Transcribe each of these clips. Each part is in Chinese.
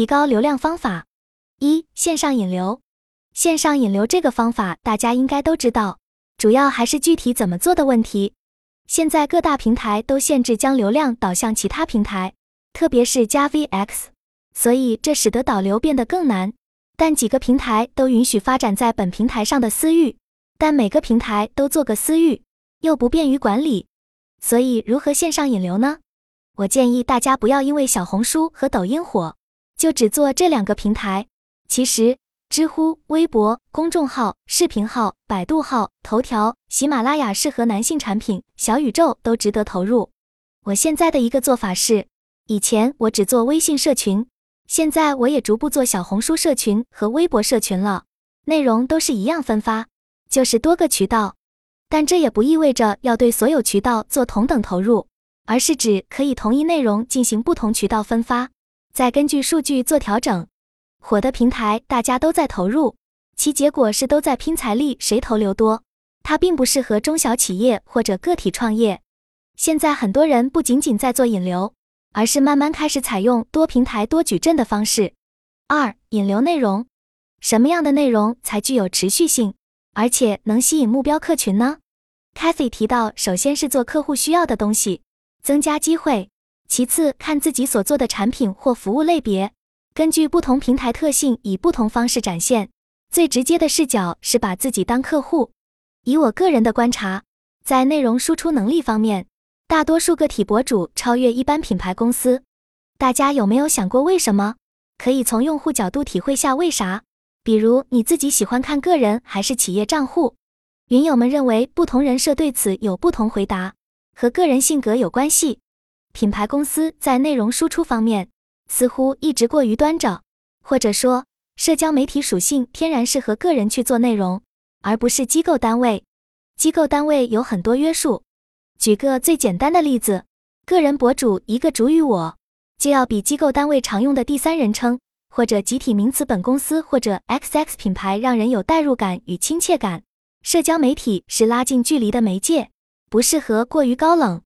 提高流量方法一、线上引流。线上引流这个方法大家应该都知道，主要还是具体怎么做的问题。现在各大平台都限制将流量导向其他平台，特别是加 VX，所以这使得导流变得更难。但几个平台都允许发展在本平台上的私域，但每个平台都做个私域，又不便于管理。所以如何线上引流呢？我建议大家不要因为小红书和抖音火，就只做这两个平台。其实，知乎、微博、公众号、视频号、百度号、头条、喜马拉雅适合男性产品，小宇宙都值得投入。我现在的一个做法是，以前我只做微信社群。现在我也逐步做小红书社群和微博社群了，内容都是一样分发，就是多个渠道，但这也不意味着要对所有渠道做同等投入，而是指可以同一内容进行不同渠道分发，再根据数据做调整。火的平台大家都在投入，其结果是都在拼财力，谁投流多。它并不适合中小企业或者个体创业。现在很多人不仅仅在做引流。而是慢慢开始采用多平台多矩阵的方式。二、引流内容，什么样的内容才具有持续性，而且能吸引目标客群呢？Cathy 提到，首先是做客户需要的东西，增加机会；其次看自己所做的产品或服务类别，根据不同平台特性，以不同方式展现。最直接的视角是把自己当客户。以我个人的观察，在内容输出能力方面。大多数个体博主超越一般品牌公司，大家有没有想过为什么？可以从用户角度体会下为啥。比如你自己喜欢看个人还是企业账户？云友们认为不同人设对此有不同回答，和个人性格有关系。品牌公司在内容输出方面似乎一直过于端着，或者说社交媒体属性天然适合个人去做内容，而不是机构单位。机构单位有很多约束。举个最简单的例子，个人博主一个主语我，就要比机构单位常用的第三人称或者集体名词本公司或者 XX 品牌让人有代入感与亲切感。社交媒体是拉近距离的媒介，不适合过于高冷。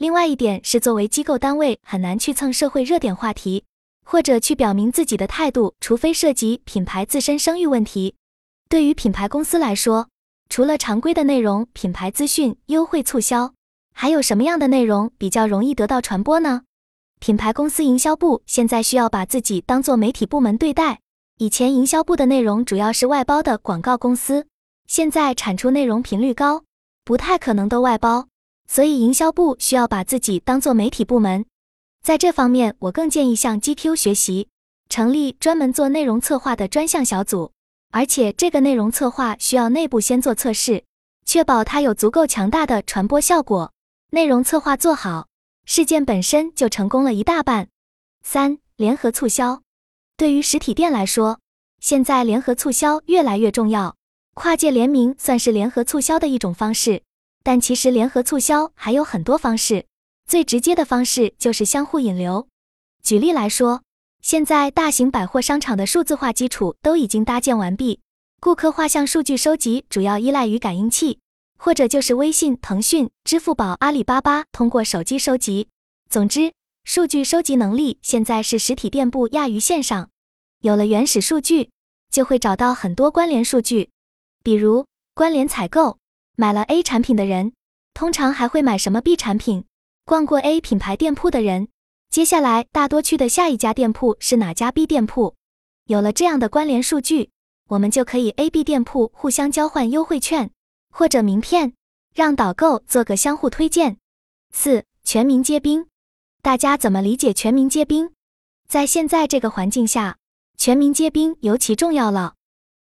另外一点是，作为机构单位，很难去蹭社会热点话题，或者去表明自己的态度，除非涉及品牌自身声誉问题。对于品牌公司来说，除了常规的内容、品牌资讯、优惠促销。还有什么样的内容比较容易得到传播呢？品牌公司营销部现在需要把自己当做媒体部门对待。以前营销部的内容主要是外包的广告公司，现在产出内容频率高，不太可能都外包，所以营销部需要把自己当做媒体部门。在这方面，我更建议向 GQ 学习，成立专门做内容策划的专项小组，而且这个内容策划需要内部先做测试，确保它有足够强大的传播效果。内容策划做好，事件本身就成功了一大半。三、联合促销，对于实体店来说，现在联合促销越来越重要。跨界联名算是联合促销的一种方式，但其实联合促销还有很多方式。最直接的方式就是相互引流。举例来说，现在大型百货商场的数字化基础都已经搭建完毕，顾客画像数据收集主要依赖于感应器。或者就是微信、腾讯、支付宝、阿里巴巴通过手机收集。总之，数据收集能力现在是实体店铺亚于线上。有了原始数据，就会找到很多关联数据，比如关联采购，买了 A 产品的人，通常还会买什么 B 产品？逛过 A 品牌店铺的人，接下来大多去的下一家店铺是哪家 B 店铺？有了这样的关联数据，我们就可以 A、B 店铺互相交换优惠券。或者名片，让导购做个相互推荐。四、全民皆兵，大家怎么理解全民皆兵？在现在这个环境下，全民皆兵尤其重要了。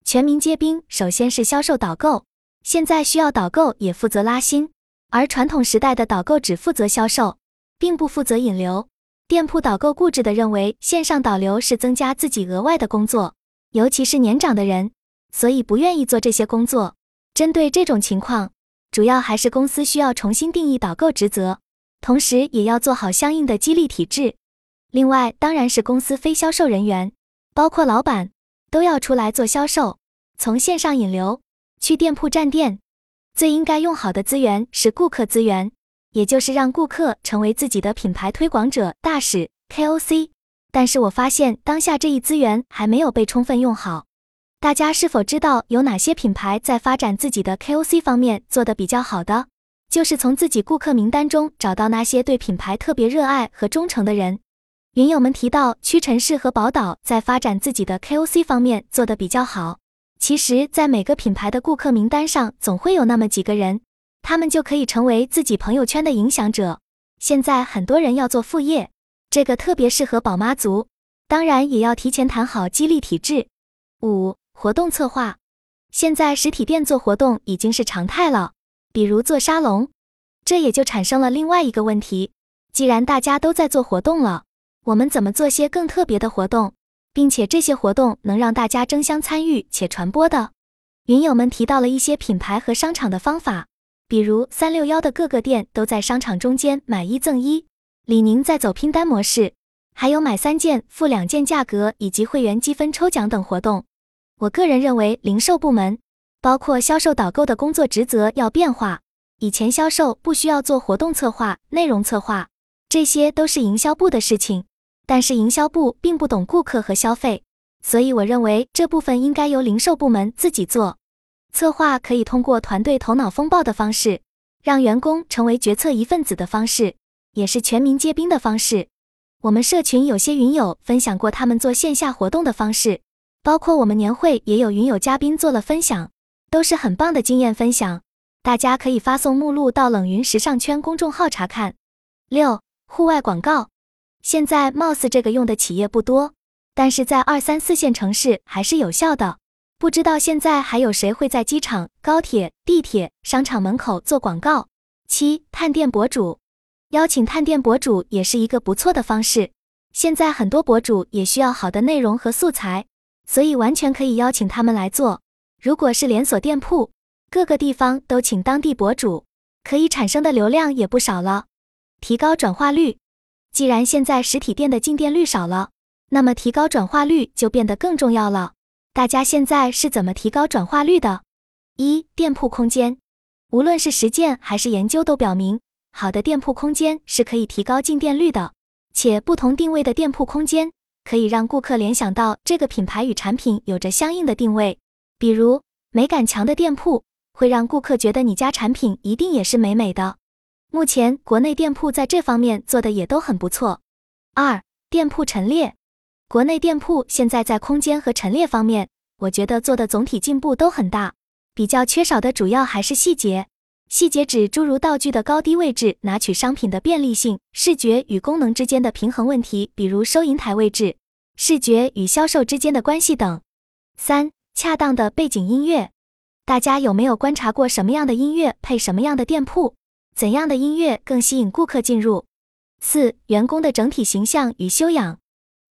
全民皆兵首先是销售导购，现在需要导购也负责拉新，而传统时代的导购只负责销售，并不负责引流。店铺导购固执地认为线上导流是增加自己额外的工作，尤其是年长的人，所以不愿意做这些工作。针对这种情况，主要还是公司需要重新定义导购职责，同时也要做好相应的激励体制。另外，当然是公司非销售人员，包括老板，都要出来做销售，从线上引流，去店铺站店。最应该用好的资源是顾客资源，也就是让顾客成为自己的品牌推广者、大使、KOC。但是我发现当下这一资源还没有被充分用好。大家是否知道有哪些品牌在发展自己的 KOC 方面做得比较好的？就是从自己顾客名单中找到那些对品牌特别热爱和忠诚的人。云友们提到屈臣氏和宝岛在发展自己的 KOC 方面做得比较好。其实，在每个品牌的顾客名单上，总会有那么几个人，他们就可以成为自己朋友圈的影响者。现在很多人要做副业，这个特别适合宝妈族，当然也要提前谈好激励体制。五。活动策划，现在实体店做活动已经是常态了，比如做沙龙，这也就产生了另外一个问题：既然大家都在做活动了，我们怎么做些更特别的活动，并且这些活动能让大家争相参与且传播的？云友们提到了一些品牌和商场的方法，比如三六幺的各个店都在商场中间买一赠一，李宁在走拼单模式，还有买三件付两件价格以及会员积分抽奖等活动。我个人认为，零售部门包括销售导购的工作职责要变化。以前销售不需要做活动策划、内容策划，这些都是营销部的事情。但是营销部并不懂顾客和消费，所以我认为这部分应该由零售部门自己做。策划可以通过团队头脑风暴的方式，让员工成为决策一份子的方式，也是全民皆兵的方式。我们社群有些云友分享过他们做线下活动的方式。包括我们年会也有云友嘉宾做了分享，都是很棒的经验分享，大家可以发送目录到冷云时尚圈公众号查看。六、户外广告，现在貌似这个用的企业不多，但是在二三四线城市还是有效的。不知道现在还有谁会在机场、高铁、地铁、商场门口做广告？七、探店博主，邀请探店博主也是一个不错的方式。现在很多博主也需要好的内容和素材。所以完全可以邀请他们来做。如果是连锁店铺，各个地方都请当地博主，可以产生的流量也不少了。提高转化率，既然现在实体店的进店率少了，那么提高转化率就变得更重要了。大家现在是怎么提高转化率的？一、店铺空间，无论是实践还是研究都表明，好的店铺空间是可以提高进店率的，且不同定位的店铺空间。可以让顾客联想到这个品牌与产品有着相应的定位，比如美感强的店铺会让顾客觉得你家产品一定也是美美的。目前国内店铺在这方面做的也都很不错。二、店铺陈列，国内店铺现在在空间和陈列方面，我觉得做的总体进步都很大，比较缺少的主要还是细节。细节指诸如道具的高低位置、拿取商品的便利性、视觉与功能之间的平衡问题，比如收银台位置、视觉与销售之间的关系等。三、恰当的背景音乐，大家有没有观察过什么样的音乐配什么样的店铺？怎样的音乐更吸引顾客进入？四、员工的整体形象与修养，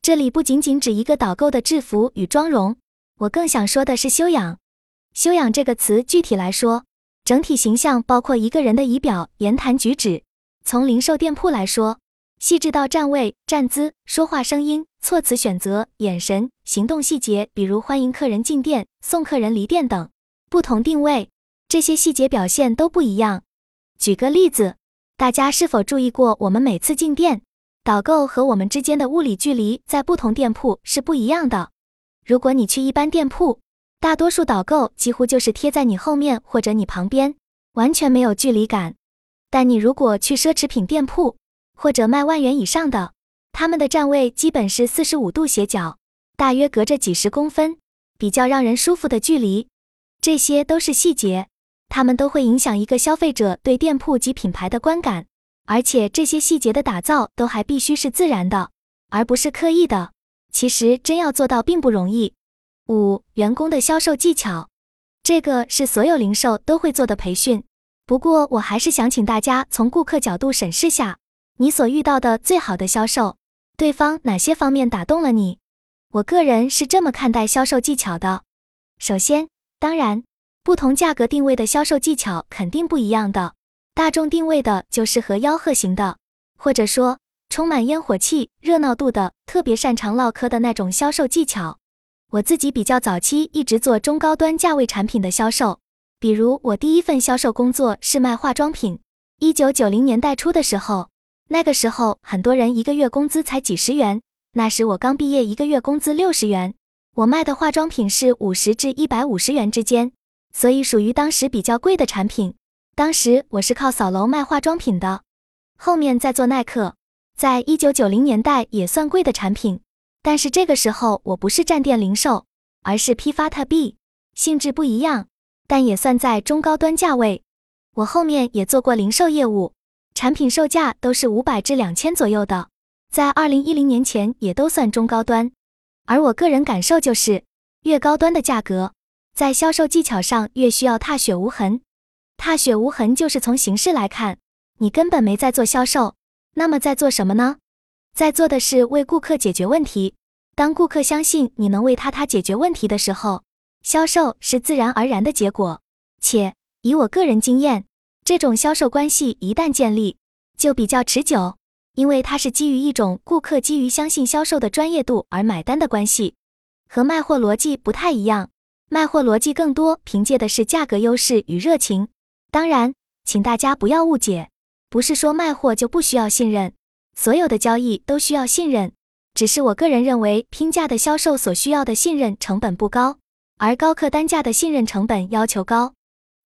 这里不仅仅指一个导购的制服与妆容，我更想说的是修养。修养这个词，具体来说。整体形象包括一个人的仪表、言谈举止。从零售店铺来说，细致到站位、站姿、说话声音、措辞选择、眼神、行动细节，比如欢迎客人进店、送客人离店等。不同定位，这些细节表现都不一样。举个例子，大家是否注意过，我们每次进店，导购和我们之间的物理距离在不同店铺是不一样的。如果你去一般店铺，大多数导购几乎就是贴在你后面或者你旁边，完全没有距离感。但你如果去奢侈品店铺或者卖万元以上的，他们的站位基本是四十五度斜角，大约隔着几十公分，比较让人舒服的距离。这些都是细节，他们都会影响一个消费者对店铺及品牌的观感。而且这些细节的打造都还必须是自然的，而不是刻意的。其实真要做到并不容易。五、员工的销售技巧，这个是所有零售都会做的培训。不过，我还是想请大家从顾客角度审视下，你所遇到的最好的销售，对方哪些方面打动了你？我个人是这么看待销售技巧的：首先，当然，不同价格定位的销售技巧肯定不一样的。大众定位的就适合吆喝型的，或者说充满烟火气、热闹度的，特别擅长唠嗑的那种销售技巧。我自己比较早期一直做中高端价位产品的销售，比如我第一份销售工作是卖化妆品。一九九零年代初的时候，那个时候很多人一个月工资才几十元，那时我刚毕业，一个月工资六十元，我卖的化妆品是五十至一百五十元之间，所以属于当时比较贵的产品。当时我是靠扫楼卖化妆品的，后面再做耐克，在一九九零年代也算贵的产品，但是这个时候我不是站店零售，而是批发特币，性质不一样，但也算在中高端价位。我后面也做过零售业务，产品售价都是五百至两千左右的。在二零一零年前也都算中高端，而我个人感受就是，越高端的价格，在销售技巧上越需要踏雪无痕。踏雪无痕就是从形式来看，你根本没在做销售，那么在做什么呢？在做的是为顾客解决问题。当顾客相信你能为他他解决问题的时候，销售是自然而然的结果。且以我个人经验，这种销售关系一旦建立，就比较持久。因为它是基于一种顾客基于相信销售的专业度而买单的关系，和卖货逻辑不太一样。卖货逻辑更多凭借的是价格优势与热情。当然，请大家不要误解，不是说卖货就不需要信任，所有的交易都需要信任。只是我个人认为，拼价的销售所需要的信任成本不高，而高客单价的信任成本要求高。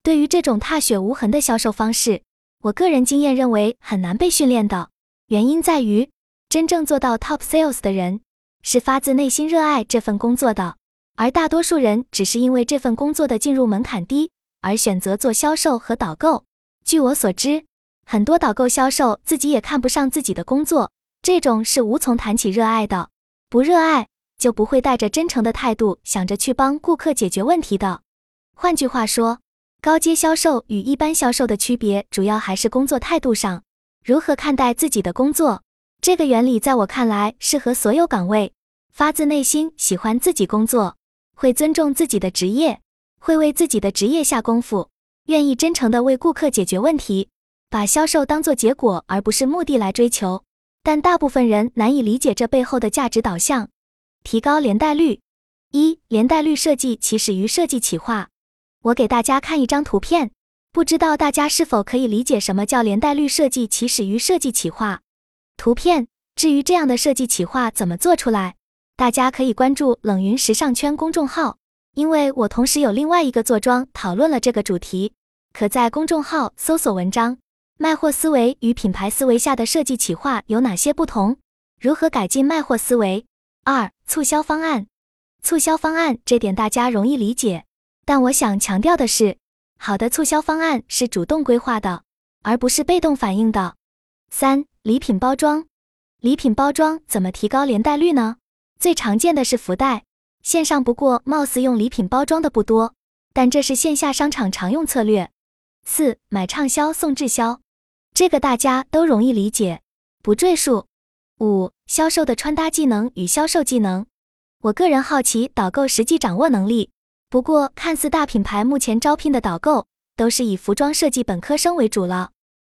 对于这种踏雪无痕的销售方式，我个人经验认为很难被训练的。原因在于，真正做到 top sales 的人是发自内心热爱这份工作的，而大多数人只是因为这份工作的进入门槛低而选择做销售和导购。据我所知，很多导购销售自己也看不上自己的工作，这种是无从谈起热爱的。不热爱就不会带着真诚的态度想着去帮顾客解决问题的。换句话说，高阶销售与一般销售的区别主要还是工作态度上。如何看待自己的工作？这个原理在我看来适合所有岗位。发自内心喜欢自己工作，会尊重自己的职业，会为自己的职业下功夫，愿意真诚的为顾客解决问题，把销售当做结果而不是目的来追求。但大部分人难以理解这背后的价值导向。提高连带率。一、连带率设计起始于设计企划。我给大家看一张图片。不知道大家是否可以理解什么叫连带率设计起始于设计企划？图片。至于这样的设计企划怎么做出来，大家可以关注冷云时尚圈公众号，因为我同时有另外一个坐庄讨论了这个主题，可在公众号搜索文章《卖货思维与品牌思维下的设计企划有哪些不同？如何改进卖货思维？二、促销方案。促销方案这点大家容易理解，但我想强调的是。好的促销方案是主动规划的，而不是被动反应的。三、礼品包装，礼品包装怎么提高连带率呢？最常见的是福袋，线上不过貌似用礼品包装的不多，但这是线下商场常用策略。四、买畅销送滞销，这个大家都容易理解，不赘述。五、销售的穿搭技能与销售技能，我个人好奇导购实际掌握能力。不过，看似大品牌目前招聘的导购都是以服装设计本科生为主了。